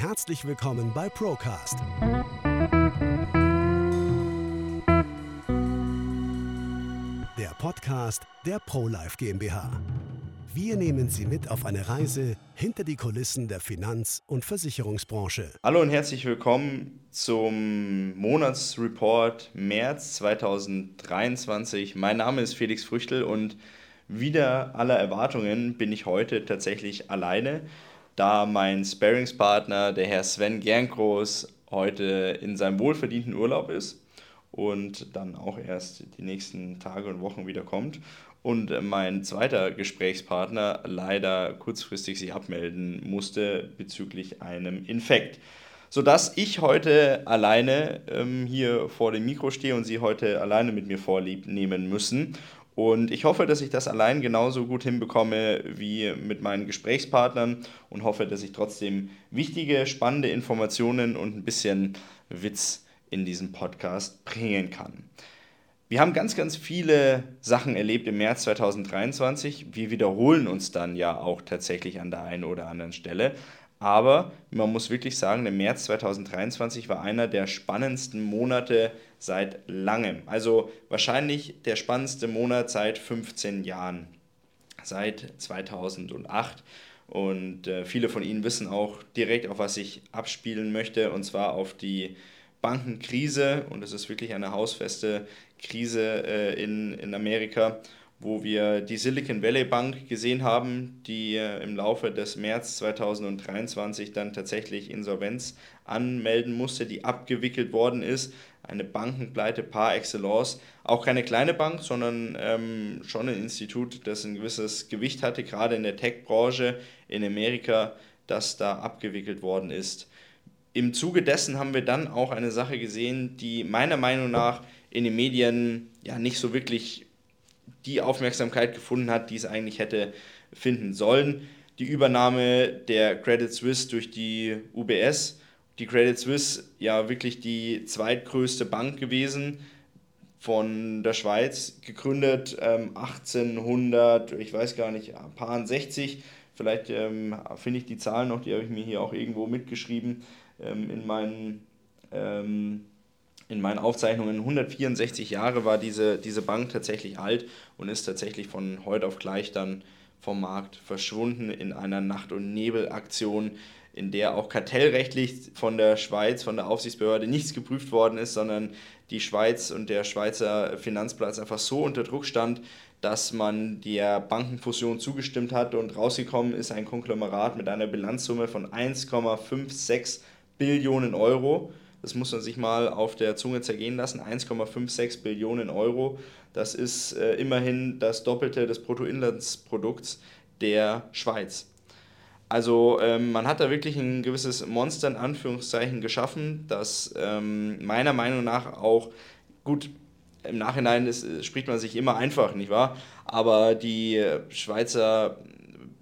Herzlich willkommen bei Procast. Der Podcast der ProLife GmbH. Wir nehmen Sie mit auf eine Reise hinter die Kulissen der Finanz- und Versicherungsbranche. Hallo und herzlich willkommen zum Monatsreport März 2023. Mein Name ist Felix Früchtel und wieder aller Erwartungen bin ich heute tatsächlich alleine, da mein Sparingspartner, der Herr Sven Gernkroos, heute in seinem wohlverdienten Urlaub ist und dann auch erst die nächsten Tage und Wochen wieder kommt. Und mein zweiter Gesprächspartner leider kurzfristig sich abmelden musste bezüglich einem Infekt. Sodass ich heute alleine ähm, hier vor dem Mikro stehe und Sie heute alleine mit mir vorlieb nehmen müssen. Und ich hoffe, dass ich das allein genauso gut hinbekomme wie mit meinen Gesprächspartnern und hoffe, dass ich trotzdem wichtige, spannende Informationen und ein bisschen Witz in diesem Podcast bringen kann. Wir haben ganz, ganz viele Sachen erlebt im März 2023. Wir wiederholen uns dann ja auch tatsächlich an der einen oder anderen Stelle. Aber man muss wirklich sagen, der März 2023 war einer der spannendsten Monate seit langem. Also wahrscheinlich der spannendste Monat seit 15 Jahren, seit 2008. Und äh, viele von Ihnen wissen auch direkt, auf was ich abspielen möchte, und zwar auf die Bankenkrise. Und es ist wirklich eine hausfeste Krise äh, in, in Amerika, wo wir die Silicon Valley Bank gesehen haben, die äh, im Laufe des März 2023 dann tatsächlich Insolvenz anmelden musste, die abgewickelt worden ist. Eine Bankenpleite par excellence. Auch keine kleine Bank, sondern ähm, schon ein Institut, das ein gewisses Gewicht hatte, gerade in der Tech-Branche in Amerika, das da abgewickelt worden ist. Im Zuge dessen haben wir dann auch eine Sache gesehen, die meiner Meinung nach in den Medien ja nicht so wirklich die Aufmerksamkeit gefunden hat, die es eigentlich hätte finden sollen. Die Übernahme der Credit Suisse durch die UBS. Die Credit Suisse ja wirklich die zweitgrößte Bank gewesen von der Schweiz, gegründet ähm, 1800, ich weiß gar nicht, ein paar 60. Vielleicht ähm, finde ich die Zahlen noch, die habe ich mir hier auch irgendwo mitgeschrieben ähm, in meinen ähm, in meinen Aufzeichnungen 164 Jahre war diese, diese Bank tatsächlich alt und ist tatsächlich von heute auf gleich dann vom Markt verschwunden in einer Nacht- und Nebelaktion, in der auch kartellrechtlich von der Schweiz, von der Aufsichtsbehörde nichts geprüft worden ist, sondern die Schweiz und der Schweizer Finanzplatz einfach so unter Druck stand, dass man der Bankenfusion zugestimmt hat und rausgekommen ist ein Konglomerat mit einer Bilanzsumme von 1,56 Billionen Euro das muss man sich mal auf der Zunge zergehen lassen. 1,56 Billionen Euro. Das ist äh, immerhin das Doppelte des Bruttoinlandsprodukts der Schweiz. Also ähm, man hat da wirklich ein gewisses Monster in Anführungszeichen geschaffen, das ähm, meiner Meinung nach auch gut im Nachhinein ist, spricht man sich immer einfach, nicht wahr? Aber die Schweizer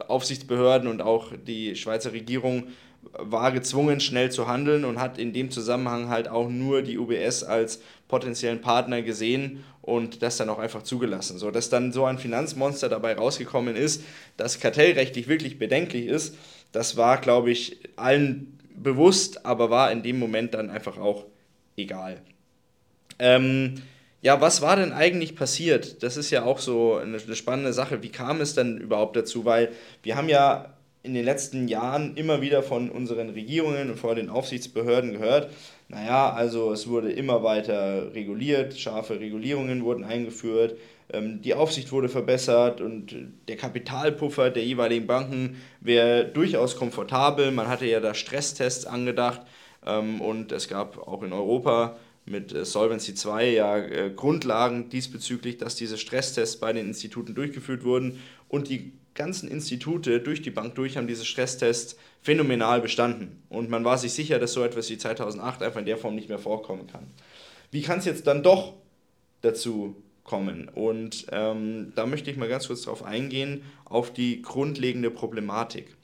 Aufsichtsbehörden und auch die Schweizer Regierung war gezwungen, schnell zu handeln und hat in dem Zusammenhang halt auch nur die UBS als potenziellen Partner gesehen und das dann auch einfach zugelassen. So, dass dann so ein Finanzmonster dabei rausgekommen ist, das kartellrechtlich wirklich bedenklich ist, das war, glaube ich, allen bewusst, aber war in dem Moment dann einfach auch egal. Ähm, ja, was war denn eigentlich passiert? Das ist ja auch so eine, eine spannende Sache. Wie kam es denn überhaupt dazu? Weil wir haben ja in den letzten Jahren immer wieder von unseren Regierungen und vor den Aufsichtsbehörden gehört, naja, also es wurde immer weiter reguliert, scharfe Regulierungen wurden eingeführt, ähm, die Aufsicht wurde verbessert und der Kapitalpuffer der jeweiligen Banken wäre durchaus komfortabel. Man hatte ja da Stresstests angedacht ähm, und es gab auch in Europa mit äh, Solvency 2 ja äh, Grundlagen diesbezüglich, dass diese Stresstests bei den Instituten durchgeführt wurden und die ganzen Institute durch die Bank durch haben diese Stresstests phänomenal bestanden. Und man war sich sicher, dass so etwas wie 2008 einfach in der Form nicht mehr vorkommen kann. Wie kann es jetzt dann doch dazu kommen? Und ähm, da möchte ich mal ganz kurz darauf eingehen, auf die grundlegende Problematik.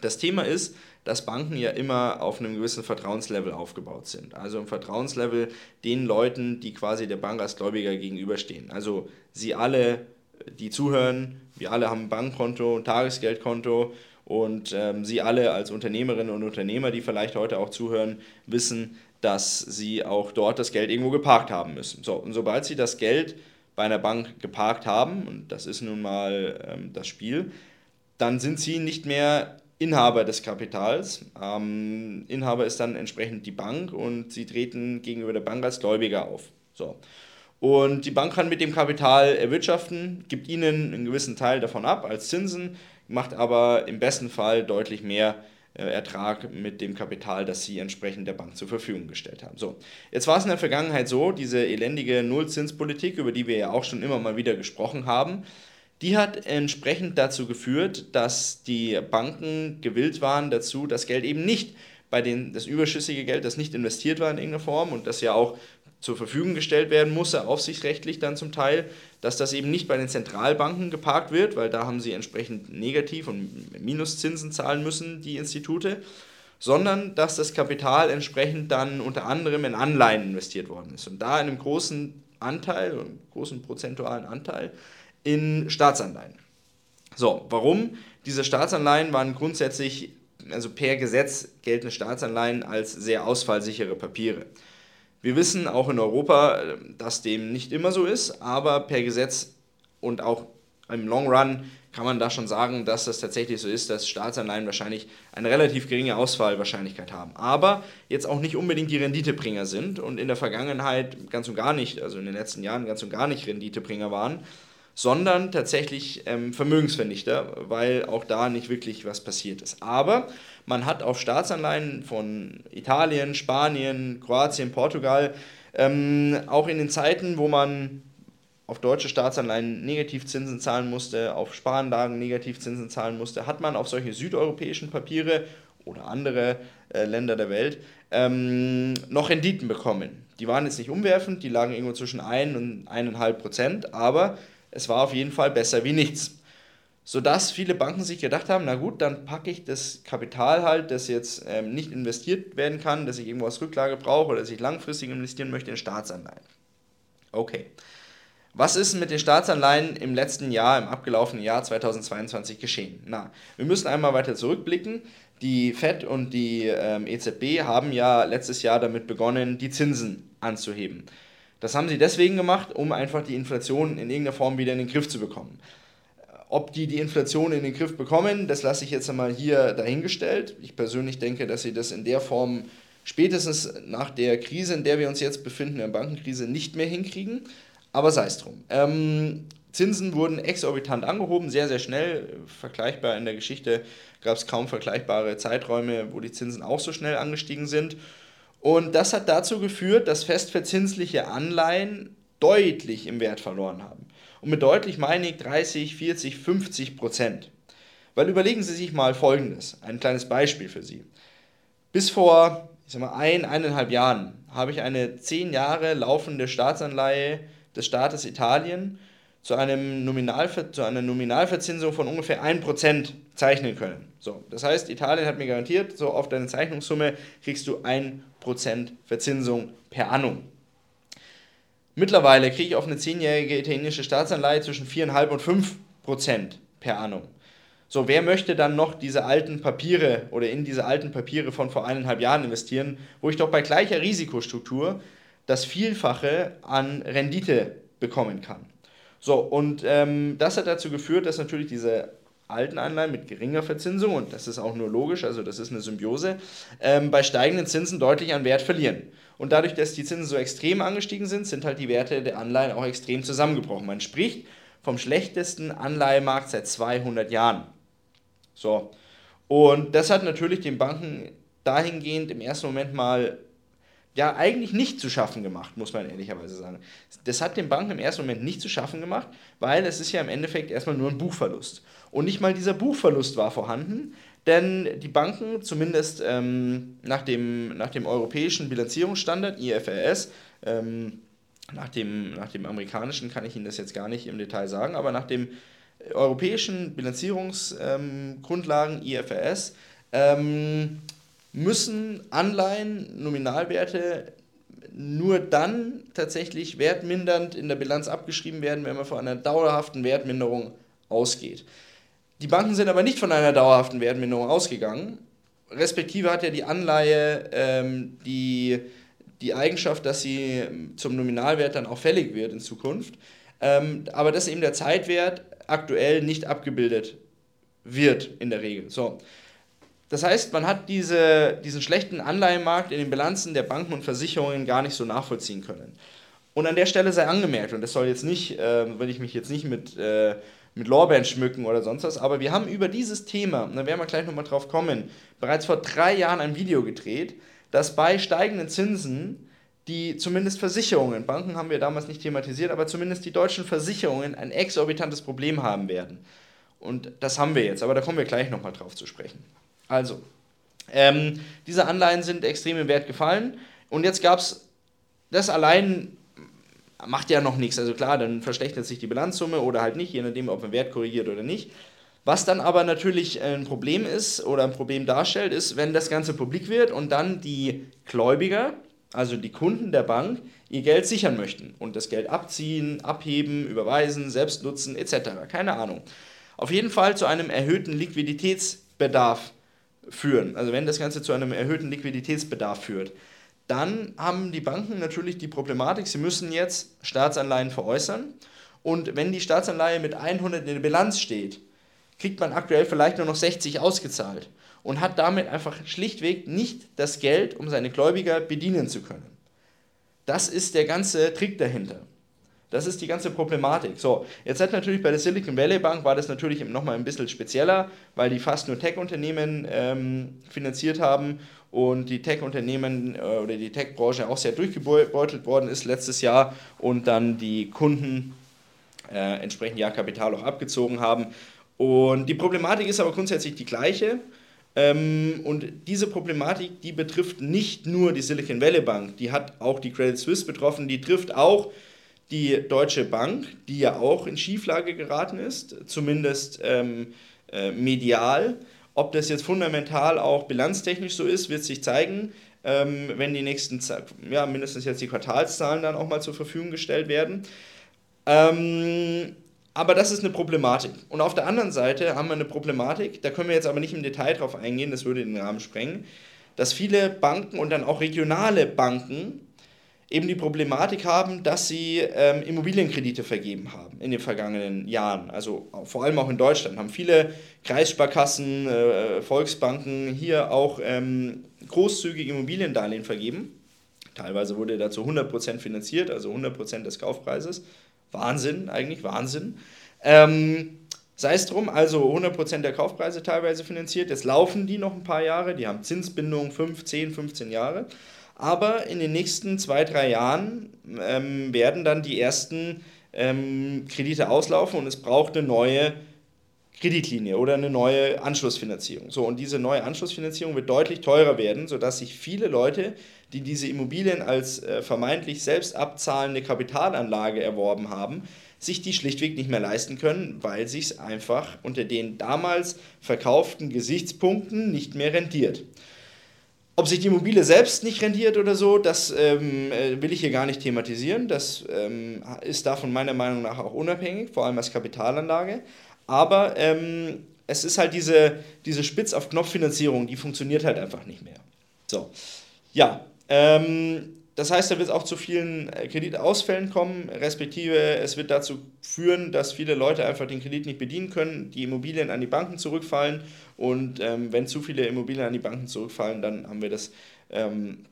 Das Thema ist, dass Banken ja immer auf einem gewissen Vertrauenslevel aufgebaut sind. Also ein Vertrauenslevel den Leuten, die quasi der Bank als Gläubiger gegenüberstehen. Also sie alle, die zuhören, wir alle haben ein Bankkonto, ein Tagesgeldkonto Und ähm, Sie alle als Unternehmerinnen und Unternehmer, die vielleicht heute auch zuhören, wissen, dass Sie auch dort das Geld irgendwo geparkt haben müssen. So, und sobald Sie das Geld bei einer Bank geparkt haben, und das ist nun mal ähm, das Spiel, dann sind Sie nicht mehr Inhaber des Kapitals. Ähm, Inhaber ist dann entsprechend die Bank und Sie treten gegenüber der Bank als Gläubiger auf. So. Und die Bank kann mit dem Kapital erwirtschaften, gibt Ihnen einen gewissen Teil davon ab als Zinsen, macht aber im besten Fall deutlich mehr äh, Ertrag mit dem Kapital, das Sie entsprechend der Bank zur Verfügung gestellt haben. So, jetzt war es in der Vergangenheit so, diese elendige Nullzinspolitik, über die wir ja auch schon immer mal wieder gesprochen haben, die hat entsprechend dazu geführt, dass die Banken gewillt waren dazu, das Geld eben nicht bei den, das überschüssige Geld, das nicht investiert war in irgendeiner Form und das ja auch zur Verfügung gestellt werden musste, aufsichtsrechtlich dann zum Teil, dass das eben nicht bei den Zentralbanken geparkt wird, weil da haben sie entsprechend Negativ- und Minuszinsen zahlen müssen, die Institute, sondern dass das Kapital entsprechend dann unter anderem in Anleihen investiert worden ist. Und da in einem großen Anteil, einem großen prozentualen Anteil, in Staatsanleihen. So, warum? Diese Staatsanleihen waren grundsätzlich, also per Gesetz geltende Staatsanleihen als sehr ausfallsichere Papiere. Wir wissen auch in Europa, dass dem nicht immer so ist, aber per Gesetz und auch im Long Run kann man da schon sagen, dass das tatsächlich so ist, dass Staatsanleihen wahrscheinlich eine relativ geringe Ausfallwahrscheinlichkeit haben. Aber jetzt auch nicht unbedingt die Renditebringer sind und in der Vergangenheit ganz und gar nicht, also in den letzten Jahren ganz und gar nicht Renditebringer waren, sondern tatsächlich ähm, Vermögensvernichter, weil auch da nicht wirklich was passiert ist. Aber man hat auf Staatsanleihen von Italien, Spanien, Kroatien, Portugal, ähm, auch in den Zeiten, wo man auf deutsche Staatsanleihen Negativzinsen zahlen musste, auf Sparanlagen Negativzinsen zahlen musste, hat man auf solche südeuropäischen Papiere oder andere äh, Länder der Welt ähm, noch Renditen bekommen. Die waren jetzt nicht umwerfend, die lagen irgendwo zwischen 1 und 1,5 Prozent, aber es war auf jeden Fall besser wie nichts. Sodass viele Banken sich gedacht haben, na gut, dann packe ich das Kapital halt, das jetzt ähm, nicht investiert werden kann, das ich irgendwo als Rücklage brauche oder das ich langfristig investieren möchte in Staatsanleihen. Okay. Was ist mit den Staatsanleihen im letzten Jahr, im abgelaufenen Jahr 2022 geschehen? Na, wir müssen einmal weiter zurückblicken. Die FED und die ähm, EZB haben ja letztes Jahr damit begonnen, die Zinsen anzuheben. Das haben sie deswegen gemacht, um einfach die Inflation in irgendeiner Form wieder in den Griff zu bekommen. Ob die die Inflation in den Griff bekommen, das lasse ich jetzt einmal hier dahingestellt. Ich persönlich denke, dass sie das in der Form spätestens nach der Krise, in der wir uns jetzt befinden, der Bankenkrise, nicht mehr hinkriegen. Aber sei es drum. Ähm, Zinsen wurden exorbitant angehoben, sehr, sehr schnell. Vergleichbar in der Geschichte gab es kaum vergleichbare Zeiträume, wo die Zinsen auch so schnell angestiegen sind. Und das hat dazu geführt, dass festverzinsliche Anleihen deutlich im Wert verloren haben. Und mit deutlich meine ich 30, 40, 50 Prozent. Weil überlegen Sie sich mal Folgendes, ein kleines Beispiel für Sie. Bis vor ich sag mal, ein, eineinhalb Jahren habe ich eine zehn Jahre laufende Staatsanleihe des Staates Italien zu, einem Nominalver zu einer Nominalverzinsung von ungefähr 1% zeichnen können. So, das heißt, Italien hat mir garantiert, so auf deine Zeichnungssumme kriegst du 1% Verzinsung per annum. Mittlerweile kriege ich auf eine 10-jährige italienische Staatsanleihe zwischen 4,5 und 5% per annum. So, wer möchte dann noch diese alten Papiere oder in diese alten Papiere von vor eineinhalb Jahren investieren, wo ich doch bei gleicher Risikostruktur das Vielfache an Rendite bekommen kann? So, und ähm, das hat dazu geführt, dass natürlich diese alten Anleihen mit geringer Verzinsung, und das ist auch nur logisch, also das ist eine Symbiose, ähm, bei steigenden Zinsen deutlich an Wert verlieren. Und dadurch, dass die Zinsen so extrem angestiegen sind, sind halt die Werte der Anleihen auch extrem zusammengebrochen. Man spricht vom schlechtesten Anleihemarkt seit 200 Jahren. So. Und das hat natürlich den Banken dahingehend im ersten Moment mal ja eigentlich nicht zu schaffen gemacht, muss man ehrlicherweise sagen. Das hat den Banken im ersten Moment nicht zu schaffen gemacht, weil es ist ja im Endeffekt erstmal nur ein Buchverlust. Und nicht mal dieser Buchverlust war vorhanden, denn die Banken, zumindest ähm, nach, dem, nach dem europäischen Bilanzierungsstandard, IFRS, ähm, nach, dem, nach dem amerikanischen kann ich Ihnen das jetzt gar nicht im Detail sagen, aber nach dem europäischen Bilanzierungsgrundlagen, ähm, IFRS, ähm, müssen Anleihen, Nominalwerte nur dann tatsächlich wertmindernd in der Bilanz abgeschrieben werden, wenn man von einer dauerhaften Wertminderung ausgeht. Die Banken sind aber nicht von einer dauerhaften Wertminderung ausgegangen. Respektive hat ja die Anleihe ähm, die, die Eigenschaft, dass sie zum Nominalwert dann auch fällig wird in Zukunft. Ähm, aber dass eben der Zeitwert aktuell nicht abgebildet wird in der Regel. So. Das heißt, man hat diese, diesen schlechten Anleihenmarkt in den Bilanzen der Banken und Versicherungen gar nicht so nachvollziehen können. Und an der Stelle sei angemerkt, und das soll jetzt nicht, äh, will ich mich jetzt nicht mit, äh, mit Lorbeeren schmücken oder sonst was, aber wir haben über dieses Thema, und da werden wir gleich nochmal drauf kommen, bereits vor drei Jahren ein Video gedreht, dass bei steigenden Zinsen die zumindest Versicherungen, Banken haben wir damals nicht thematisiert, aber zumindest die deutschen Versicherungen ein exorbitantes Problem haben werden. Und das haben wir jetzt, aber da kommen wir gleich nochmal drauf zu sprechen. Also, ähm, diese Anleihen sind extrem im Wert gefallen und jetzt gab es, das allein macht ja noch nichts. Also klar, dann verschlechtert sich die Bilanzsumme oder halt nicht, je nachdem, ob man Wert korrigiert oder nicht. Was dann aber natürlich ein Problem ist oder ein Problem darstellt, ist, wenn das Ganze publik wird und dann die Gläubiger, also die Kunden der Bank, ihr Geld sichern möchten und das Geld abziehen, abheben, überweisen, selbst nutzen etc. Keine Ahnung. Auf jeden Fall zu einem erhöhten Liquiditätsbedarf führen. Also wenn das Ganze zu einem erhöhten Liquiditätsbedarf führt, dann haben die Banken natürlich die Problematik, sie müssen jetzt Staatsanleihen veräußern. Und wenn die Staatsanleihe mit 100 in der Bilanz steht, kriegt man aktuell vielleicht nur noch 60 ausgezahlt und hat damit einfach schlichtweg nicht das Geld, um seine Gläubiger bedienen zu können. Das ist der ganze Trick dahinter. Das ist die ganze Problematik. So, jetzt hat natürlich bei der Silicon Valley Bank war das natürlich nochmal ein bisschen spezieller, weil die fast nur Tech-Unternehmen ähm, finanziert haben und die Tech-Unternehmen äh, oder die Tech-Branche auch sehr durchgebeutelt worden ist letztes Jahr und dann die Kunden äh, entsprechend ja Kapital auch abgezogen haben. Und die Problematik ist aber grundsätzlich die gleiche. Ähm, und diese Problematik, die betrifft nicht nur die Silicon Valley Bank, die hat auch die Credit Suisse betroffen, die trifft auch die Deutsche Bank, die ja auch in Schieflage geraten ist, zumindest ähm, äh, medial. Ob das jetzt fundamental auch bilanztechnisch so ist, wird sich zeigen, ähm, wenn die nächsten, ja, mindestens jetzt die Quartalszahlen dann auch mal zur Verfügung gestellt werden. Ähm, aber das ist eine Problematik. Und auf der anderen Seite haben wir eine Problematik, da können wir jetzt aber nicht im Detail drauf eingehen, das würde den Rahmen sprengen, dass viele Banken und dann auch regionale Banken eben die Problematik haben, dass sie ähm, Immobilienkredite vergeben haben in den vergangenen Jahren. Also vor allem auch in Deutschland haben viele Kreissparkassen, äh, Volksbanken hier auch ähm, großzügige Immobiliendarlehen vergeben. Teilweise wurde dazu 100% finanziert, also 100% des Kaufpreises. Wahnsinn, eigentlich Wahnsinn. Ähm, sei es drum, also 100% der Kaufpreise teilweise finanziert. Jetzt laufen die noch ein paar Jahre, die haben Zinsbindung 5, 10, 15 Jahre. Aber in den nächsten zwei, drei Jahren ähm, werden dann die ersten ähm, Kredite auslaufen und es braucht eine neue Kreditlinie oder eine neue Anschlussfinanzierung. So, und diese neue Anschlussfinanzierung wird deutlich teurer werden, sodass sich viele Leute, die diese Immobilien als äh, vermeintlich selbst abzahlende Kapitalanlage erworben haben, sich die schlichtweg nicht mehr leisten können, weil sich es einfach unter den damals verkauften Gesichtspunkten nicht mehr rentiert. Ob sich die Immobilie selbst nicht rentiert oder so, das ähm, äh, will ich hier gar nicht thematisieren. Das ähm, ist davon meiner Meinung nach auch unabhängig, vor allem als Kapitalanlage. Aber ähm, es ist halt diese, diese Spitz-auf-Knopf-Finanzierung, die funktioniert halt einfach nicht mehr. So, ja, ähm, das heißt, da wird es auch zu vielen äh, Kreditausfällen kommen, respektive es wird dazu führen, dass viele Leute einfach den Kredit nicht bedienen können, die Immobilien an die Banken zurückfallen und ähm, wenn zu viele Immobilien an die Banken zurückfallen, dann haben wir das ähm,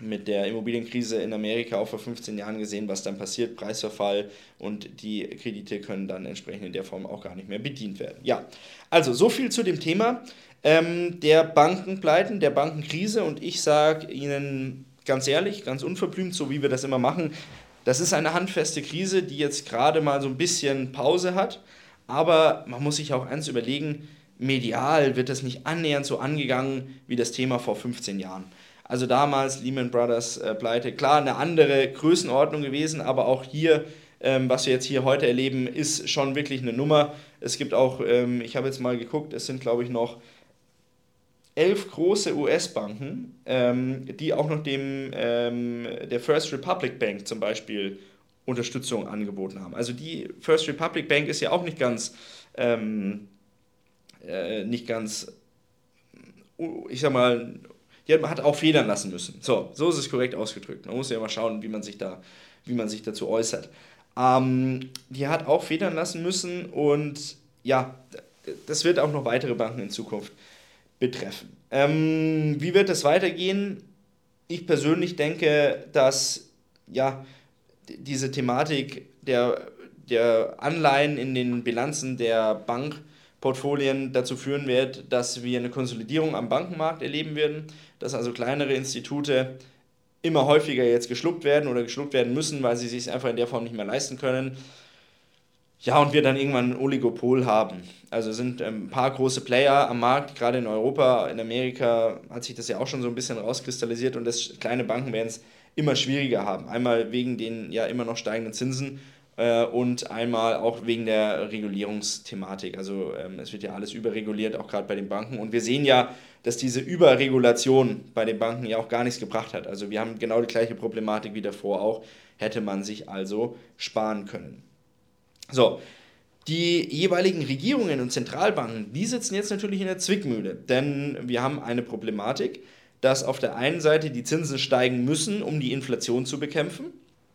mit der Immobilienkrise in Amerika auch vor 15 Jahren gesehen, was dann passiert, Preisverfall und die Kredite können dann entsprechend in der Form auch gar nicht mehr bedient werden. Ja, also so viel zu dem Thema ähm, der Bankenpleiten, der Bankenkrise und ich sage Ihnen ganz ehrlich, ganz unverblümt, so wie wir das immer machen, das ist eine handfeste Krise, die jetzt gerade mal so ein bisschen Pause hat. Aber man muss sich auch eins überlegen, medial wird das nicht annähernd so angegangen wie das Thema vor 15 Jahren. Also damals Lehman Brothers äh, Pleite, klar eine andere Größenordnung gewesen, aber auch hier, ähm, was wir jetzt hier heute erleben, ist schon wirklich eine Nummer. Es gibt auch, ähm, ich habe jetzt mal geguckt, es sind glaube ich noch elf große US-Banken, ähm, die auch noch dem ähm, der First Republic Bank zum Beispiel Unterstützung angeboten haben. Also die First Republic Bank ist ja auch nicht ganz, ähm, äh, nicht ganz, ich sag mal, die hat auch federn lassen müssen. So, so ist es korrekt ausgedrückt. Man muss ja mal schauen, wie man sich, da, wie man sich dazu äußert. Ähm, die hat auch federn lassen müssen und ja, das wird auch noch weitere Banken in Zukunft betreffen. Ähm, wie wird es weitergehen? Ich persönlich denke, dass ja, diese Thematik der, der Anleihen in den Bilanzen der Bankportfolien dazu führen wird, dass wir eine Konsolidierung am Bankenmarkt erleben werden, dass also kleinere Institute immer häufiger jetzt geschluckt werden oder geschluckt werden müssen, weil sie sich einfach in der Form nicht mehr leisten können. Ja, und wir dann irgendwann ein Oligopol haben. Also sind ähm, ein paar große Player am Markt, gerade in Europa, in Amerika hat sich das ja auch schon so ein bisschen rauskristallisiert und das kleine Banken werden es immer schwieriger haben. Einmal wegen den ja immer noch steigenden Zinsen äh, und einmal auch wegen der Regulierungsthematik. Also ähm, es wird ja alles überreguliert, auch gerade bei den Banken. Und wir sehen ja, dass diese Überregulation bei den Banken ja auch gar nichts gebracht hat. Also wir haben genau die gleiche Problematik wie davor auch, hätte man sich also sparen können. So, die jeweiligen Regierungen und Zentralbanken, die sitzen jetzt natürlich in der Zwickmühle, denn wir haben eine Problematik, dass auf der einen Seite die Zinsen steigen müssen, um die Inflation zu bekämpfen.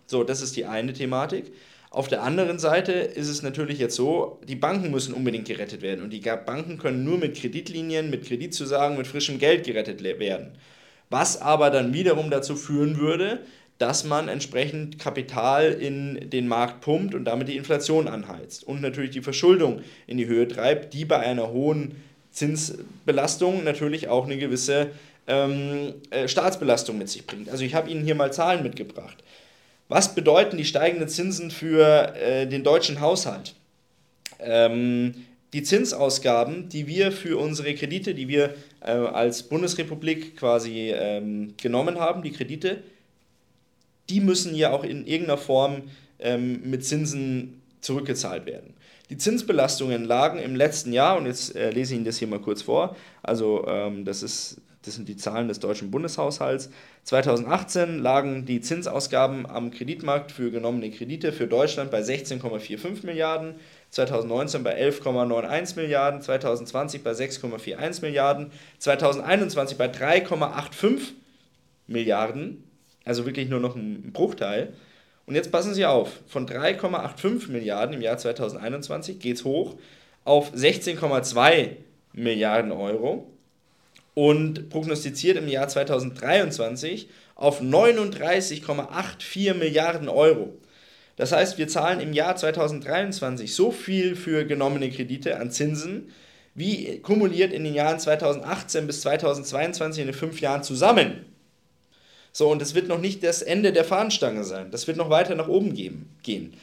So, das ist die eine Thematik. Auf der anderen Seite ist es natürlich jetzt so, die Banken müssen unbedingt gerettet werden und die Banken können nur mit Kreditlinien, mit Kreditzusagen, mit frischem Geld gerettet werden. Was aber dann wiederum dazu führen würde, dass man entsprechend Kapital in den Markt pumpt und damit die Inflation anheizt und natürlich die Verschuldung in die Höhe treibt, die bei einer hohen Zinsbelastung natürlich auch eine gewisse ähm, äh, Staatsbelastung mit sich bringt. Also ich habe Ihnen hier mal Zahlen mitgebracht. Was bedeuten die steigenden Zinsen für äh, den deutschen Haushalt? Ähm, die Zinsausgaben, die wir für unsere Kredite, die wir äh, als Bundesrepublik quasi ähm, genommen haben, die Kredite, die müssen ja auch in irgendeiner Form ähm, mit Zinsen zurückgezahlt werden. Die Zinsbelastungen lagen im letzten Jahr, und jetzt äh, lese ich Ihnen das hier mal kurz vor, also ähm, das, ist, das sind die Zahlen des deutschen Bundeshaushalts. 2018 lagen die Zinsausgaben am Kreditmarkt für genommene Kredite für Deutschland bei 16,45 Milliarden, 2019 bei 11,91 Milliarden, 2020 bei 6,41 Milliarden, 2021 bei 3,85 Milliarden also wirklich nur noch ein Bruchteil. Und jetzt passen Sie auf, von 3,85 Milliarden im Jahr 2021 geht es hoch auf 16,2 Milliarden Euro und prognostiziert im Jahr 2023 auf 39,84 Milliarden Euro. Das heißt, wir zahlen im Jahr 2023 so viel für genommene Kredite an Zinsen, wie kumuliert in den Jahren 2018 bis 2022 in den fünf Jahren zusammen. So, und es wird noch nicht das Ende der Fahnenstange sein. Das wird noch weiter nach oben geben, gehen.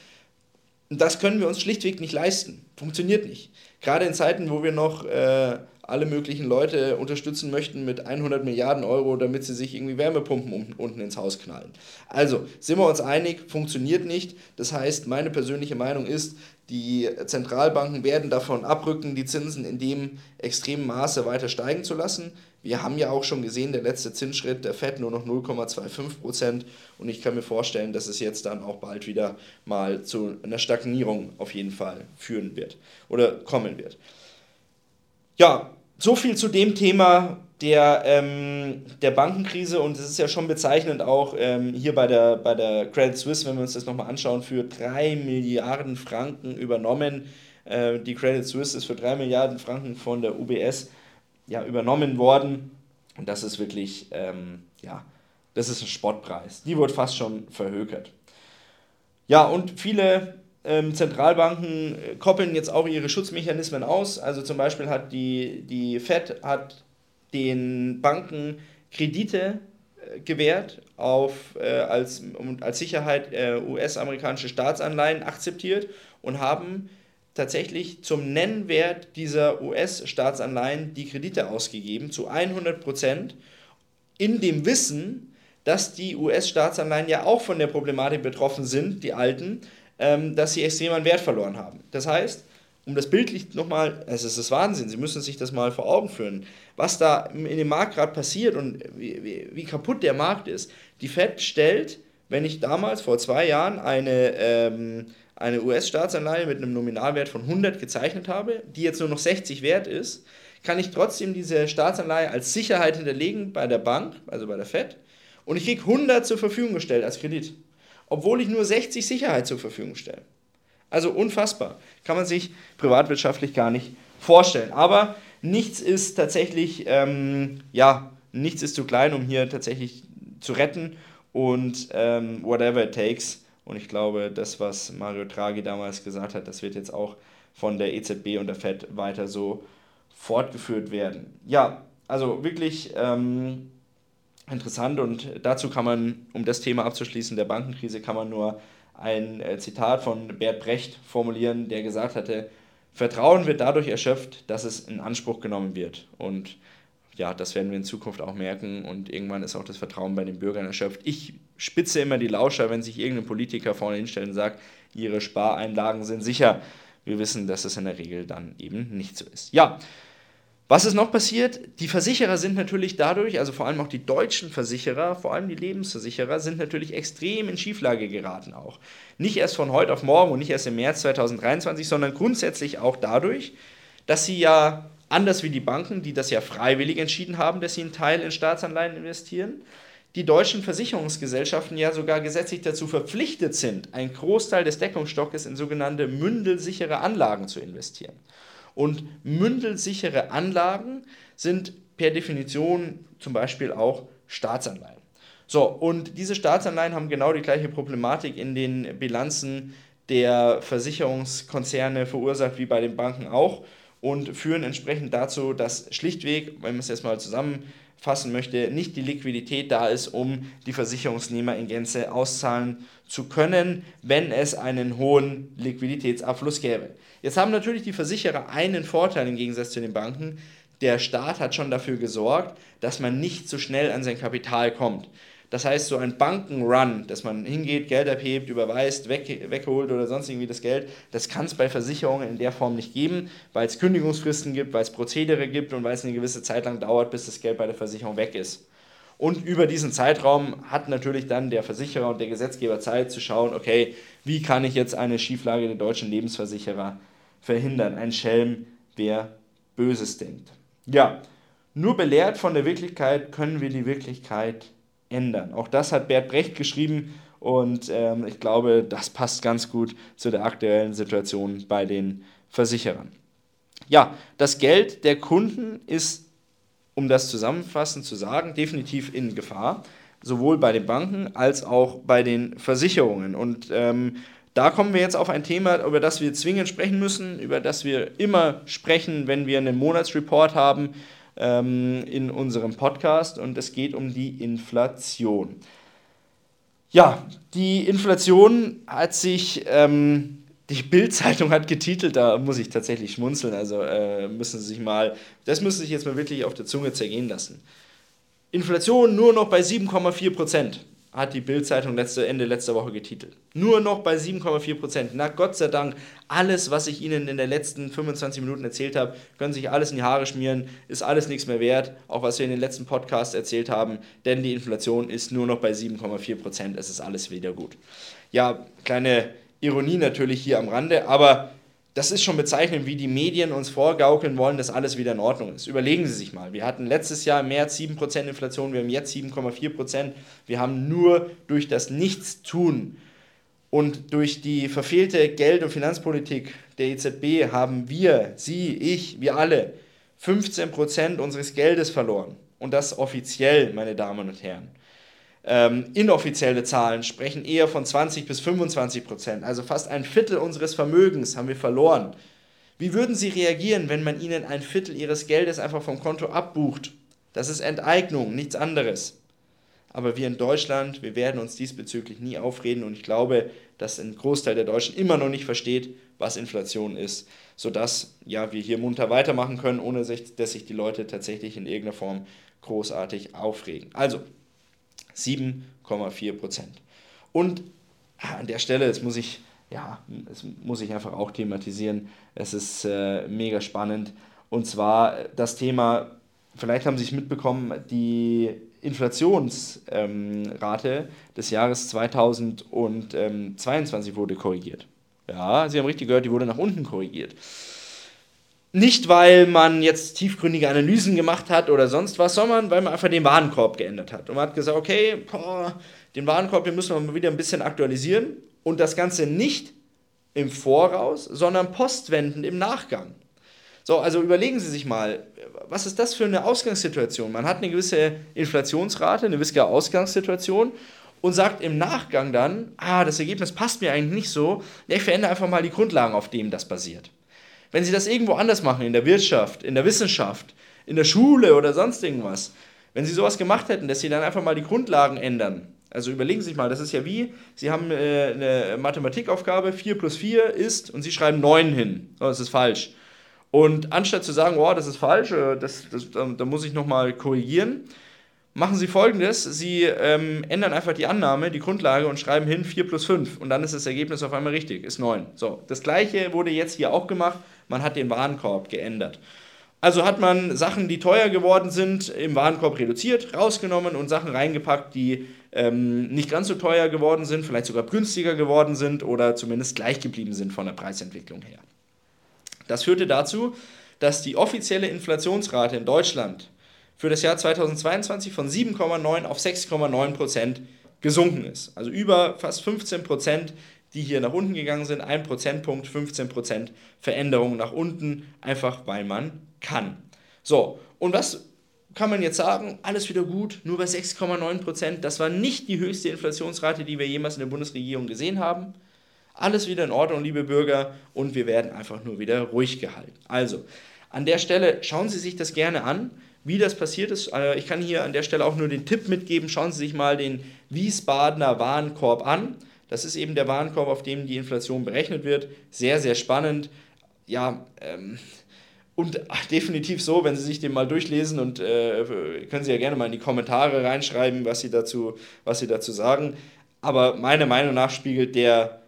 Und das können wir uns schlichtweg nicht leisten. Funktioniert nicht. Gerade in Zeiten, wo wir noch äh, alle möglichen Leute unterstützen möchten mit 100 Milliarden Euro, damit sie sich irgendwie Wärmepumpen unten ins Haus knallen. Also, sind wir uns einig, funktioniert nicht. Das heißt, meine persönliche Meinung ist, die Zentralbanken werden davon abrücken, die Zinsen in dem extremen Maße weiter steigen zu lassen. Wir haben ja auch schon gesehen, der letzte Zinsschritt der FED nur noch 0,25 Prozent und ich kann mir vorstellen, dass es jetzt dann auch bald wieder mal zu einer Stagnierung auf jeden Fall führen wird oder kommen wird. Ja, so viel zu dem Thema der, ähm, der Bankenkrise und es ist ja schon bezeichnend auch ähm, hier bei der, bei der Credit Suisse, wenn wir uns das nochmal anschauen, für 3 Milliarden Franken übernommen. Äh, die Credit Suisse ist für 3 Milliarden Franken von der UBS ja, übernommen worden und das ist wirklich, ähm, ja, das ist ein Spottpreis. Die wird fast schon verhökert. Ja, und viele ähm, Zentralbanken äh, koppeln jetzt auch ihre Schutzmechanismen aus. Also zum Beispiel hat die, die Fed hat den Banken Kredite äh, gewährt auf, äh, als, um, als Sicherheit äh, US-amerikanische Staatsanleihen akzeptiert und haben tatsächlich zum Nennwert dieser US-Staatsanleihen die Kredite ausgegeben, zu 100 Prozent, in dem Wissen, dass die US-Staatsanleihen ja auch von der Problematik betroffen sind, die alten, ähm, dass sie extrem an Wert verloren haben. Das heißt, um das bildlich nochmal, es ist das Wahnsinn, Sie müssen sich das mal vor Augen führen, was da in dem Markt gerade passiert und wie, wie, wie, kaputt der Markt ist. Die Fed stellt, wenn ich damals vor zwei Jahren eine, ähm, eine US-Staatsanleihe mit einem Nominalwert von 100 gezeichnet habe, die jetzt nur noch 60 wert ist, kann ich trotzdem diese Staatsanleihe als Sicherheit hinterlegen bei der Bank, also bei der FED, und ich kriege 100 zur Verfügung gestellt als Kredit, obwohl ich nur 60 Sicherheit zur Verfügung stelle. Also unfassbar. Kann man sich privatwirtschaftlich gar nicht vorstellen. Aber nichts ist tatsächlich, ähm, ja, nichts ist zu klein, um hier tatsächlich zu retten und ähm, whatever it takes. Und ich glaube, das, was Mario Draghi damals gesagt hat, das wird jetzt auch von der EZB und der FED weiter so fortgeführt werden. Ja, also wirklich ähm, interessant und dazu kann man, um das Thema abzuschließen, der Bankenkrise, kann man nur ein äh, Zitat von Bert Brecht formulieren, der gesagt hatte, Vertrauen wird dadurch erschöpft, dass es in Anspruch genommen wird. Und ja, das werden wir in Zukunft auch merken und irgendwann ist auch das Vertrauen bei den Bürgern erschöpft. Ich spitze immer die Lauscher, wenn sich irgendein Politiker vorne hinstellt und sagt, ihre Spareinlagen sind sicher. Wir wissen, dass es in der Regel dann eben nicht so ist. Ja, was ist noch passiert? Die Versicherer sind natürlich dadurch, also vor allem auch die deutschen Versicherer, vor allem die Lebensversicherer, sind natürlich extrem in Schieflage geraten auch. Nicht erst von heute auf morgen und nicht erst im März 2023, sondern grundsätzlich auch dadurch, dass sie ja anders wie die Banken, die das ja freiwillig entschieden haben, dass sie einen Teil in Staatsanleihen investieren, die deutschen Versicherungsgesellschaften ja sogar gesetzlich dazu verpflichtet sind, einen Großteil des Deckungsstockes in sogenannte mündelsichere Anlagen zu investieren. Und mündelsichere Anlagen sind per Definition zum Beispiel auch Staatsanleihen. So, und diese Staatsanleihen haben genau die gleiche Problematik in den Bilanzen der Versicherungskonzerne verursacht wie bei den Banken auch und führen entsprechend dazu, dass schlichtweg, wenn man es jetzt mal zusammenfassen möchte, nicht die Liquidität da ist, um die Versicherungsnehmer in Gänze auszahlen zu können, wenn es einen hohen Liquiditätsabfluss gäbe. Jetzt haben natürlich die Versicherer einen Vorteil im Gegensatz zu den Banken. Der Staat hat schon dafür gesorgt, dass man nicht so schnell an sein Kapital kommt. Das heißt, so ein Bankenrun, dass man hingeht, Geld abhebt, überweist, weg, wegholt oder sonst irgendwie das Geld, das kann es bei Versicherungen in der Form nicht geben, weil es Kündigungsfristen gibt, weil es Prozedere gibt und weil es eine gewisse Zeit lang dauert, bis das Geld bei der Versicherung weg ist. Und über diesen Zeitraum hat natürlich dann der Versicherer und der Gesetzgeber Zeit zu schauen, okay, wie kann ich jetzt eine Schieflage der deutschen Lebensversicherer verhindern? Ein Schelm, wer Böses denkt. Ja, nur belehrt von der Wirklichkeit können wir die Wirklichkeit ändern. Auch das hat Bert Brecht geschrieben und ähm, ich glaube, das passt ganz gut zu der aktuellen Situation bei den Versicherern. Ja, das Geld der Kunden ist um das zusammenfassend zu sagen, definitiv in Gefahr, sowohl bei den Banken als auch bei den Versicherungen. Und ähm, da kommen wir jetzt auf ein Thema, über das wir zwingend sprechen müssen, über das wir immer sprechen, wenn wir einen Monatsreport haben ähm, in unserem Podcast. Und es geht um die Inflation. Ja, die Inflation hat sich ähm, die Bild-Zeitung hat getitelt, da muss ich tatsächlich schmunzeln. Also äh, müssen Sie sich mal, das müssen Sie sich jetzt mal wirklich auf der Zunge zergehen lassen. Inflation nur noch bei 7,4 Prozent, hat die Bild-Zeitung letzte, Ende letzter Woche getitelt. Nur noch bei 7,4 Prozent. Na Gott sei Dank, alles, was ich Ihnen in den letzten 25 Minuten erzählt habe, können sich alles in die Haare schmieren, ist alles nichts mehr wert. Auch was wir in den letzten Podcasts erzählt haben, denn die Inflation ist nur noch bei 7,4 Prozent. Es ist alles wieder gut. Ja, kleine Ironie natürlich hier am Rande, aber das ist schon bezeichnend, wie die Medien uns vorgaukeln wollen, dass alles wieder in Ordnung ist. Überlegen Sie sich mal. Wir hatten letztes Jahr im März 7% Inflation, wir haben jetzt 7,4%. Wir haben nur durch das Nichtstun und durch die verfehlte Geld- und Finanzpolitik der EZB haben wir, Sie, ich, wir alle 15% unseres Geldes verloren. Und das offiziell, meine Damen und Herren. Ähm, inoffizielle Zahlen sprechen eher von 20 bis 25 Prozent. Also fast ein Viertel unseres Vermögens haben wir verloren. Wie würden Sie reagieren, wenn man Ihnen ein Viertel Ihres Geldes einfach vom Konto abbucht? Das ist Enteignung, nichts anderes. Aber wir in Deutschland, wir werden uns diesbezüglich nie aufreden und ich glaube, dass ein Großteil der Deutschen immer noch nicht versteht, was Inflation ist, sodass ja, wir hier munter weitermachen können, ohne sich, dass sich die Leute tatsächlich in irgendeiner Form großartig aufregen. Also, 7,4 Prozent. Und an der Stelle, das muss ich, ja, das muss ich einfach auch thematisieren, es ist äh, mega spannend. Und zwar das Thema, vielleicht haben Sie es mitbekommen, die Inflationsrate ähm, des Jahres 2022 wurde korrigiert. Ja, Sie haben richtig gehört, die wurde nach unten korrigiert. Nicht, weil man jetzt tiefgründige Analysen gemacht hat oder sonst was, sondern weil man einfach den Warenkorb geändert hat. Und man hat gesagt, okay, boah, den Warenkorb, den müssen wir mal wieder ein bisschen aktualisieren. Und das Ganze nicht im Voraus, sondern postwendend im Nachgang. So, also überlegen Sie sich mal, was ist das für eine Ausgangssituation? Man hat eine gewisse Inflationsrate, eine gewisse Ausgangssituation und sagt im Nachgang dann, ah, das Ergebnis passt mir eigentlich nicht so, ich verändere einfach mal die Grundlagen, auf denen das basiert. Wenn Sie das irgendwo anders machen, in der Wirtschaft, in der Wissenschaft, in der Schule oder sonst irgendwas, wenn Sie sowas gemacht hätten, dass Sie dann einfach mal die Grundlagen ändern, also überlegen Sie sich mal, das ist ja wie, Sie haben äh, eine Mathematikaufgabe, 4 plus 4 ist, und Sie schreiben 9 hin. Oh, das ist falsch. Und anstatt zu sagen, oh, das ist falsch, äh, das, das, da, da muss ich nochmal korrigieren, machen Sie folgendes: Sie ähm, ändern einfach die Annahme, die Grundlage und schreiben hin 4 plus 5 und dann ist das Ergebnis auf einmal richtig, ist 9. So, das gleiche wurde jetzt hier auch gemacht, man hat den Warenkorb geändert. Also hat man Sachen, die teuer geworden sind, im Warenkorb reduziert, rausgenommen und Sachen reingepackt, die ähm, nicht ganz so teuer geworden sind, vielleicht sogar günstiger geworden sind oder zumindest gleich geblieben sind von der Preisentwicklung her. Das führte dazu, dass die offizielle Inflationsrate in Deutschland für das Jahr 2022 von 7,9 auf 6,9 Prozent gesunken ist. Also über fast 15 Prozent, die hier nach unten gegangen sind. Ein Prozentpunkt, 15 Prozent Veränderung nach unten, einfach weil man kann. So, und was kann man jetzt sagen? Alles wieder gut, nur bei 6,9 Prozent. Das war nicht die höchste Inflationsrate, die wir jemals in der Bundesregierung gesehen haben. Alles wieder in Ordnung, liebe Bürger, und wir werden einfach nur wieder ruhig gehalten. Also, an der Stelle schauen Sie sich das gerne an, wie das passiert ist. Äh, ich kann hier an der Stelle auch nur den Tipp mitgeben, schauen Sie sich mal den Wiesbadener Warenkorb an. Das ist eben der Warenkorb, auf dem die Inflation berechnet wird. Sehr, sehr spannend. Ja, ähm, und definitiv so, wenn Sie sich den mal durchlesen und äh, können Sie ja gerne mal in die Kommentare reinschreiben, was Sie dazu, was Sie dazu sagen. Aber meiner Meinung nach spiegelt der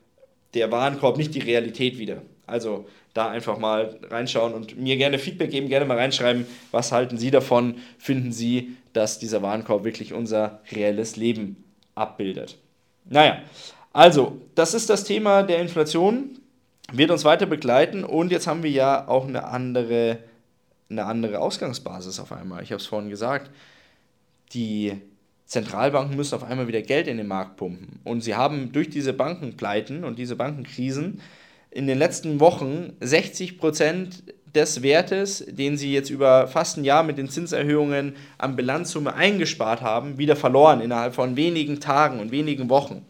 der Warenkorb nicht die Realität wieder. Also da einfach mal reinschauen und mir gerne Feedback geben, gerne mal reinschreiben, was halten Sie davon? Finden Sie, dass dieser Warenkorb wirklich unser reelles Leben abbildet? Naja, also das ist das Thema der Inflation, wird uns weiter begleiten und jetzt haben wir ja auch eine andere, eine andere Ausgangsbasis auf einmal. Ich habe es vorhin gesagt, die Zentralbanken müssen auf einmal wieder Geld in den Markt pumpen. Und sie haben durch diese Bankenpleiten und diese Bankenkrisen in den letzten Wochen 60 Prozent des Wertes, den sie jetzt über fast ein Jahr mit den Zinserhöhungen an Bilanzsumme eingespart haben, wieder verloren innerhalb von wenigen Tagen und wenigen Wochen.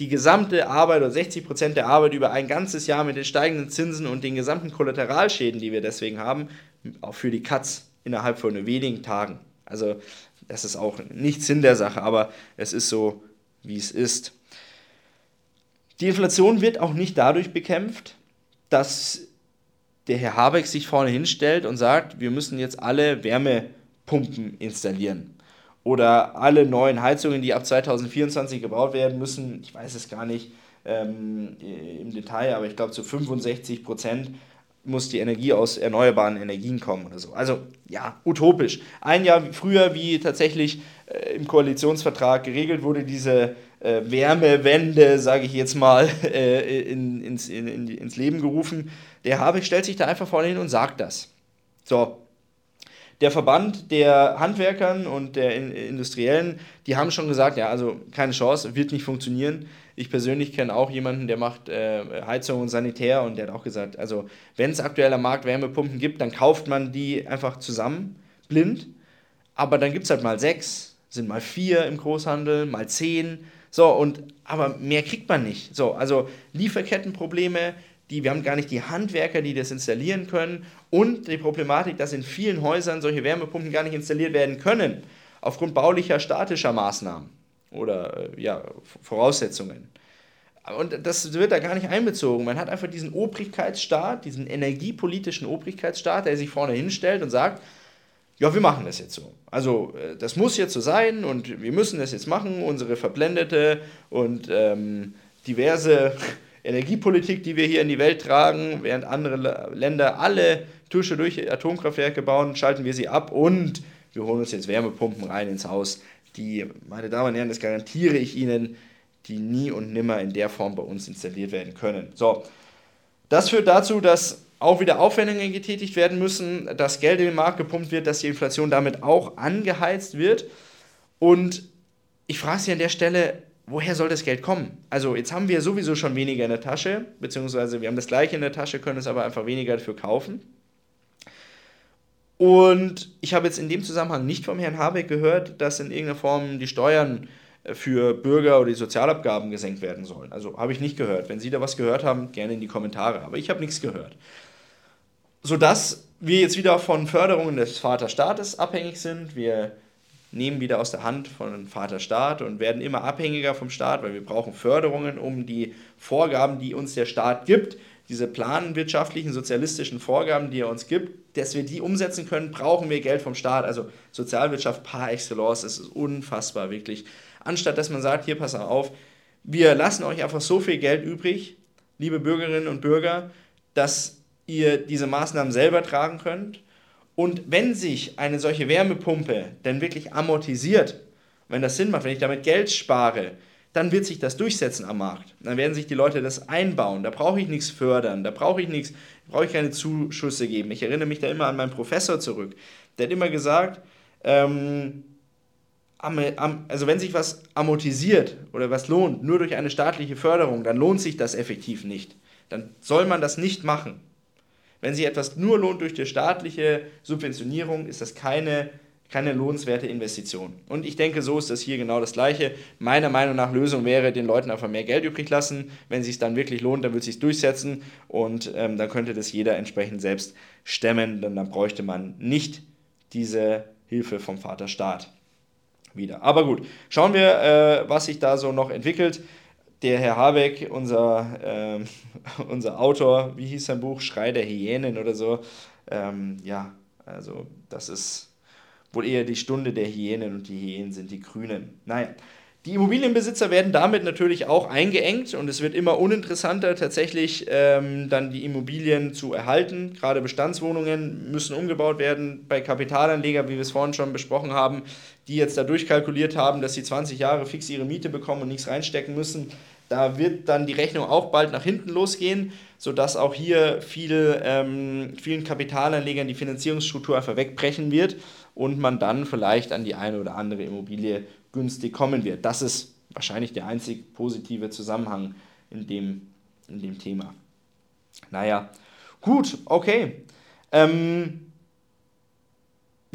Die gesamte Arbeit oder 60 Prozent der Arbeit über ein ganzes Jahr mit den steigenden Zinsen und den gesamten Kollateralschäden, die wir deswegen haben, auch für die Katz innerhalb von wenigen Tagen. Also das ist auch nicht Sinn der Sache, aber es ist so, wie es ist. Die Inflation wird auch nicht dadurch bekämpft, dass der Herr Habeck sich vorne hinstellt und sagt, wir müssen jetzt alle Wärmepumpen installieren. Oder alle neuen Heizungen, die ab 2024 gebaut werden müssen, ich weiß es gar nicht ähm, im Detail, aber ich glaube zu 65 Prozent muss die Energie aus erneuerbaren Energien kommen oder so. Also ja, utopisch. Ein Jahr früher, wie tatsächlich äh, im Koalitionsvertrag geregelt wurde, diese äh, Wärmewende, sage ich jetzt mal, äh, in, ins, in, in, ins Leben gerufen. Der Habeck stellt sich da einfach vorne hin und sagt das. So, der Verband der Handwerkern und der Industriellen, die haben schon gesagt, ja, also keine Chance, wird nicht funktionieren. Ich persönlich kenne auch jemanden, der macht äh, Heizung und Sanitär und der hat auch gesagt, also wenn es aktuell am Markt Wärmepumpen gibt, dann kauft man die einfach zusammen, blind. Aber dann gibt es halt mal sechs, sind mal vier im Großhandel, mal zehn. So, und aber mehr kriegt man nicht. So, also Lieferkettenprobleme, die, wir haben gar nicht die Handwerker, die das installieren können und die Problematik, dass in vielen Häusern solche Wärmepumpen gar nicht installiert werden können, aufgrund baulicher, statischer Maßnahmen oder äh, ja, Voraussetzungen. Und das wird da gar nicht einbezogen. Man hat einfach diesen Obrigkeitsstaat, diesen energiepolitischen Obrigkeitsstaat, der sich vorne hinstellt und sagt, ja, wir machen das jetzt so. Also äh, das muss jetzt so sein und wir müssen das jetzt machen. Unsere verblendete und ähm, diverse Energiepolitik, die wir hier in die Welt tragen, während andere Länder alle Tusche durch Atomkraftwerke bauen, schalten wir sie ab und wir holen uns jetzt Wärmepumpen rein ins Haus die, meine Damen und Herren, das garantiere ich Ihnen, die nie und nimmer in der Form bei uns installiert werden können. So, das führt dazu, dass auch wieder Aufwendungen getätigt werden müssen, dass Geld in den Markt gepumpt wird, dass die Inflation damit auch angeheizt wird. Und ich frage Sie an der Stelle, woher soll das Geld kommen? Also jetzt haben wir sowieso schon weniger in der Tasche, beziehungsweise wir haben das gleiche in der Tasche, können es aber einfach weniger dafür kaufen. Und ich habe jetzt in dem Zusammenhang nicht vom Herrn Habeck gehört, dass in irgendeiner Form die Steuern für Bürger oder die Sozialabgaben gesenkt werden sollen. Also habe ich nicht gehört. Wenn Sie da was gehört haben, gerne in die Kommentare. Aber ich habe nichts gehört. Sodass wir jetzt wieder von Förderungen des Vaterstaates abhängig sind. Wir nehmen wieder aus der Hand von Vaterstaat und werden immer abhängiger vom Staat, weil wir brauchen Förderungen, um die Vorgaben, die uns der Staat gibt, diese planwirtschaftlichen, sozialistischen Vorgaben, die er uns gibt, dass wir die umsetzen können, brauchen wir Geld vom Staat. Also Sozialwirtschaft par excellence, es ist unfassbar, wirklich anstatt dass man sagt, hier pass auf, wir lassen euch einfach so viel Geld übrig, liebe Bürgerinnen und Bürger, dass ihr diese Maßnahmen selber tragen könnt. Und wenn sich eine solche Wärmepumpe denn wirklich amortisiert, wenn das Sinn macht, wenn ich damit Geld spare, dann wird sich das durchsetzen am Markt. Dann werden sich die Leute das einbauen. Da brauche ich nichts fördern, da brauche ich nichts, brauche ich keine Zuschüsse geben. Ich erinnere mich da immer an meinen Professor zurück. Der hat immer gesagt, ähm, also wenn sich was amortisiert oder was lohnt, nur durch eine staatliche Förderung, dann lohnt sich das effektiv nicht. Dann soll man das nicht machen. Wenn sich etwas nur lohnt durch die staatliche Subventionierung, ist das keine, keine lohnenswerte Investition. Und ich denke, so ist das hier genau das Gleiche. Meiner Meinung nach Lösung wäre, den Leuten einfach mehr Geld übrig lassen. Wenn es sich dann wirklich lohnt, dann wird es sich durchsetzen und ähm, dann könnte das jeder entsprechend selbst stemmen. Denn dann bräuchte man nicht diese Hilfe vom Vaterstaat wieder. Aber gut, schauen wir, äh, was sich da so noch entwickelt. Der Herr Habeck, unser, äh, unser Autor, wie hieß sein Buch? Schrei der Hyänen oder so. Ähm, ja, also das ist wohl eher die Stunde der Hyänen und die Hyänen sind die Grünen. Naja, die Immobilienbesitzer werden damit natürlich auch eingeengt und es wird immer uninteressanter, tatsächlich ähm, dann die Immobilien zu erhalten. Gerade Bestandswohnungen müssen umgebaut werden. Bei Kapitalanlegern, wie wir es vorhin schon besprochen haben, die jetzt da durchkalkuliert haben, dass sie 20 Jahre fix ihre Miete bekommen und nichts reinstecken müssen, da wird dann die Rechnung auch bald nach hinten losgehen, sodass auch hier viel, ähm, vielen Kapitalanlegern die Finanzierungsstruktur einfach wegbrechen wird und man dann vielleicht an die eine oder andere Immobilie günstig kommen wird. Das ist wahrscheinlich der einzig positive Zusammenhang in dem, in dem Thema. Naja, gut, okay. Ähm,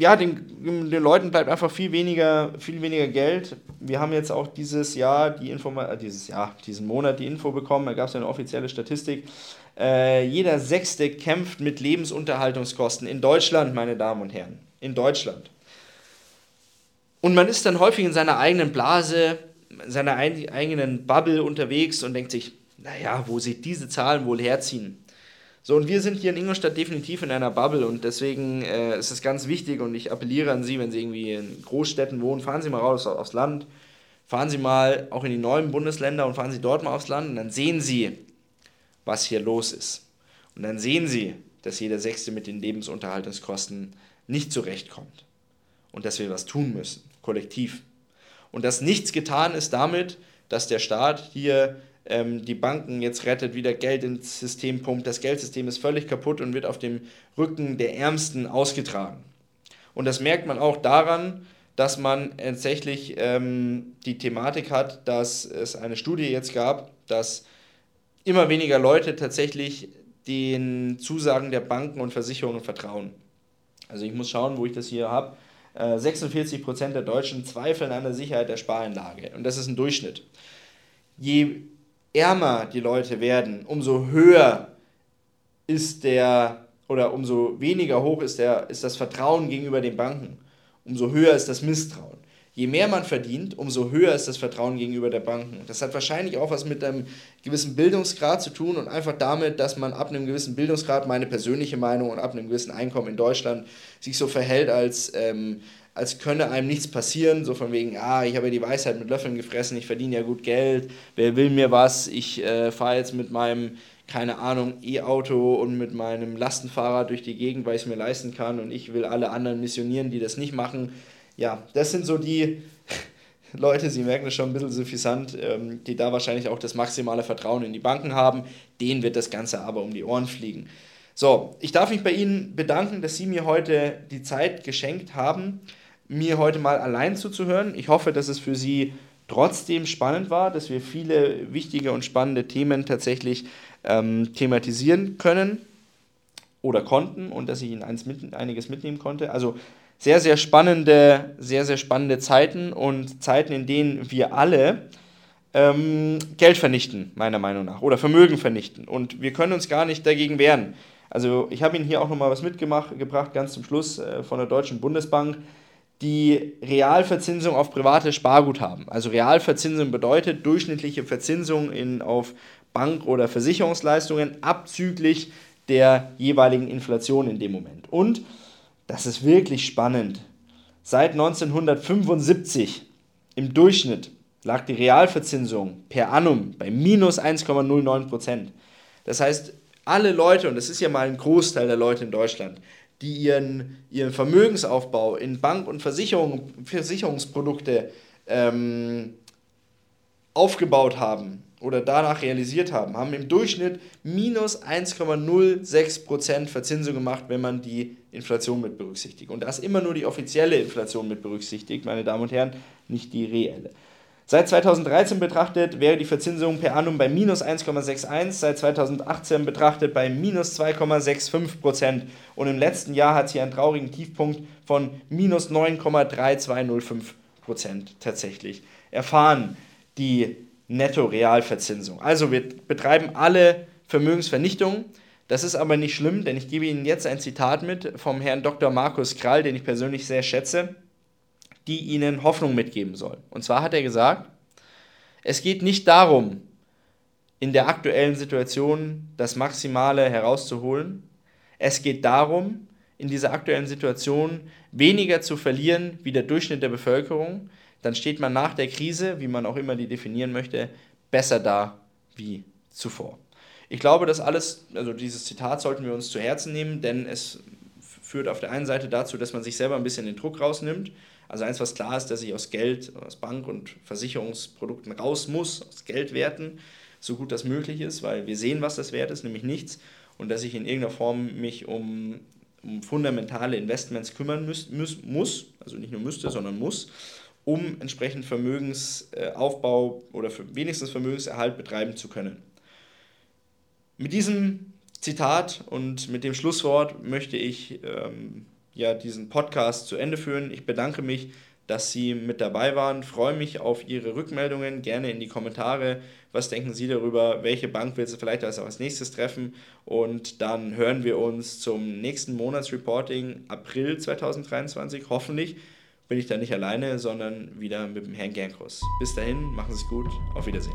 ja, den, den Leuten bleibt einfach viel weniger, viel weniger Geld. Wir haben jetzt auch dieses Jahr die Info, äh, dieses Jahr, diesen Monat die Info bekommen, da gab es eine offizielle Statistik. Äh, jeder Sechste kämpft mit Lebensunterhaltungskosten in Deutschland, meine Damen und Herren. In Deutschland. Und man ist dann häufig in seiner eigenen Blase, in seiner eigenen Bubble unterwegs und denkt sich, naja, wo sich diese Zahlen wohl herziehen? So, und wir sind hier in Ingolstadt definitiv in einer Bubble und deswegen äh, ist es ganz wichtig und ich appelliere an Sie, wenn Sie irgendwie in Großstädten wohnen, fahren Sie mal raus aufs Land, fahren Sie mal auch in die neuen Bundesländer und fahren Sie dort mal aufs Land und dann sehen Sie, was hier los ist. Und dann sehen Sie, dass jeder Sechste mit den Lebensunterhaltungskosten nicht zurechtkommt und dass wir was tun müssen kollektiv. Und dass nichts getan ist damit, dass der Staat hier ähm, die Banken jetzt rettet, wieder Geld ins System pumpt. Das Geldsystem ist völlig kaputt und wird auf dem Rücken der Ärmsten ausgetragen. Und das merkt man auch daran, dass man tatsächlich ähm, die Thematik hat, dass es eine Studie jetzt gab, dass immer weniger Leute tatsächlich den Zusagen der Banken und Versicherungen vertrauen. Also ich muss schauen, wo ich das hier habe. 46% äh, der Deutschen zweifeln an der Sicherheit der Spareinlage. Und das ist ein Durchschnitt. Je ärmer die Leute werden, umso höher ist der oder umso weniger hoch ist, der, ist das Vertrauen gegenüber den Banken. Umso höher ist das Misstrauen. Je mehr man verdient, umso höher ist das Vertrauen gegenüber der Banken. Das hat wahrscheinlich auch was mit einem gewissen Bildungsgrad zu tun und einfach damit, dass man ab einem gewissen Bildungsgrad, meine persönliche Meinung, und ab einem gewissen Einkommen in Deutschland sich so verhält, als, ähm, als könne einem nichts passieren. So von wegen, ah, ich habe ja die Weisheit mit Löffeln gefressen, ich verdiene ja gut Geld, wer will mir was, ich äh, fahre jetzt mit meinem keine Ahnung, E-Auto und mit meinem Lastenfahrrad durch die Gegend, weil ich es mir leisten kann und ich will alle anderen missionieren, die das nicht machen ja, das sind so die, Leute, Sie merken das schon ein bisschen suffisant, ähm, die da wahrscheinlich auch das maximale Vertrauen in die Banken haben, denen wird das Ganze aber um die Ohren fliegen. So, ich darf mich bei Ihnen bedanken, dass Sie mir heute die Zeit geschenkt haben, mir heute mal allein zuzuhören. Ich hoffe, dass es für Sie trotzdem spannend war, dass wir viele wichtige und spannende Themen tatsächlich ähm, thematisieren können oder konnten und dass ich Ihnen mit, einiges mitnehmen konnte. Also sehr, sehr spannende, sehr, sehr spannende Zeiten und Zeiten, in denen wir alle ähm, Geld vernichten, meiner Meinung nach, oder Vermögen vernichten. Und wir können uns gar nicht dagegen wehren. Also ich habe Ihnen hier auch nochmal was mitgebracht, ganz zum Schluss äh, von der Deutschen Bundesbank, die Realverzinsung auf private Sparguthaben. Also Realverzinsung bedeutet durchschnittliche Verzinsung in, auf Bank- oder Versicherungsleistungen abzüglich der jeweiligen Inflation in dem Moment. Und das ist wirklich spannend. Seit 1975 im Durchschnitt lag die Realverzinsung per annum bei minus 1,09 Prozent. Das heißt, alle Leute, und das ist ja mal ein Großteil der Leute in Deutschland, die ihren, ihren Vermögensaufbau in Bank- und Versicherung, Versicherungsprodukte ähm, aufgebaut haben oder danach realisiert haben, haben im Durchschnitt minus 1,06% Verzinsung gemacht, wenn man die Inflation mit berücksichtigt. Und da ist immer nur die offizielle Inflation mit berücksichtigt, meine Damen und Herren, nicht die reelle. Seit 2013 betrachtet wäre die Verzinsung per annum bei minus 1,61, seit 2018 betrachtet bei minus 2,65 Prozent und im letzten Jahr hat sie einen traurigen Tiefpunkt von minus 9,3205 Prozent tatsächlich erfahren, die Netto-Realverzinsung. Also wir betreiben alle Vermögensvernichtung. Das ist aber nicht schlimm, denn ich gebe Ihnen jetzt ein Zitat mit vom Herrn Dr. Markus Krall, den ich persönlich sehr schätze die ihnen Hoffnung mitgeben soll. Und zwar hat er gesagt, es geht nicht darum, in der aktuellen Situation das Maximale herauszuholen. Es geht darum, in dieser aktuellen Situation weniger zu verlieren wie der Durchschnitt der Bevölkerung. Dann steht man nach der Krise, wie man auch immer die definieren möchte, besser da wie zuvor. Ich glaube, das alles, also dieses Zitat sollten wir uns zu Herzen nehmen, denn es führt auf der einen Seite dazu, dass man sich selber ein bisschen den Druck rausnimmt also eins, was klar ist, dass ich aus Geld, aus Bank- und Versicherungsprodukten raus muss, aus Geldwerten, so gut das möglich ist, weil wir sehen, was das wert ist, nämlich nichts. Und dass ich in irgendeiner Form mich um, um fundamentale Investments kümmern müß, müß, muss, also nicht nur müsste, sondern muss, um entsprechend Vermögensaufbau oder für wenigstens Vermögenserhalt betreiben zu können. Mit diesem Zitat und mit dem Schlusswort möchte ich ähm, ja diesen Podcast zu Ende führen. Ich bedanke mich, dass Sie mit dabei waren. Freue mich auf Ihre Rückmeldungen. Gerne in die Kommentare. Was denken Sie darüber? Welche Bank will Sie vielleicht als, als nächstes treffen? Und dann hören wir uns zum nächsten Monatsreporting April 2023. Hoffentlich bin ich da nicht alleine, sondern wieder mit dem Herrn Gernkruss. Bis dahin, machen Sie es gut. Auf Wiedersehen.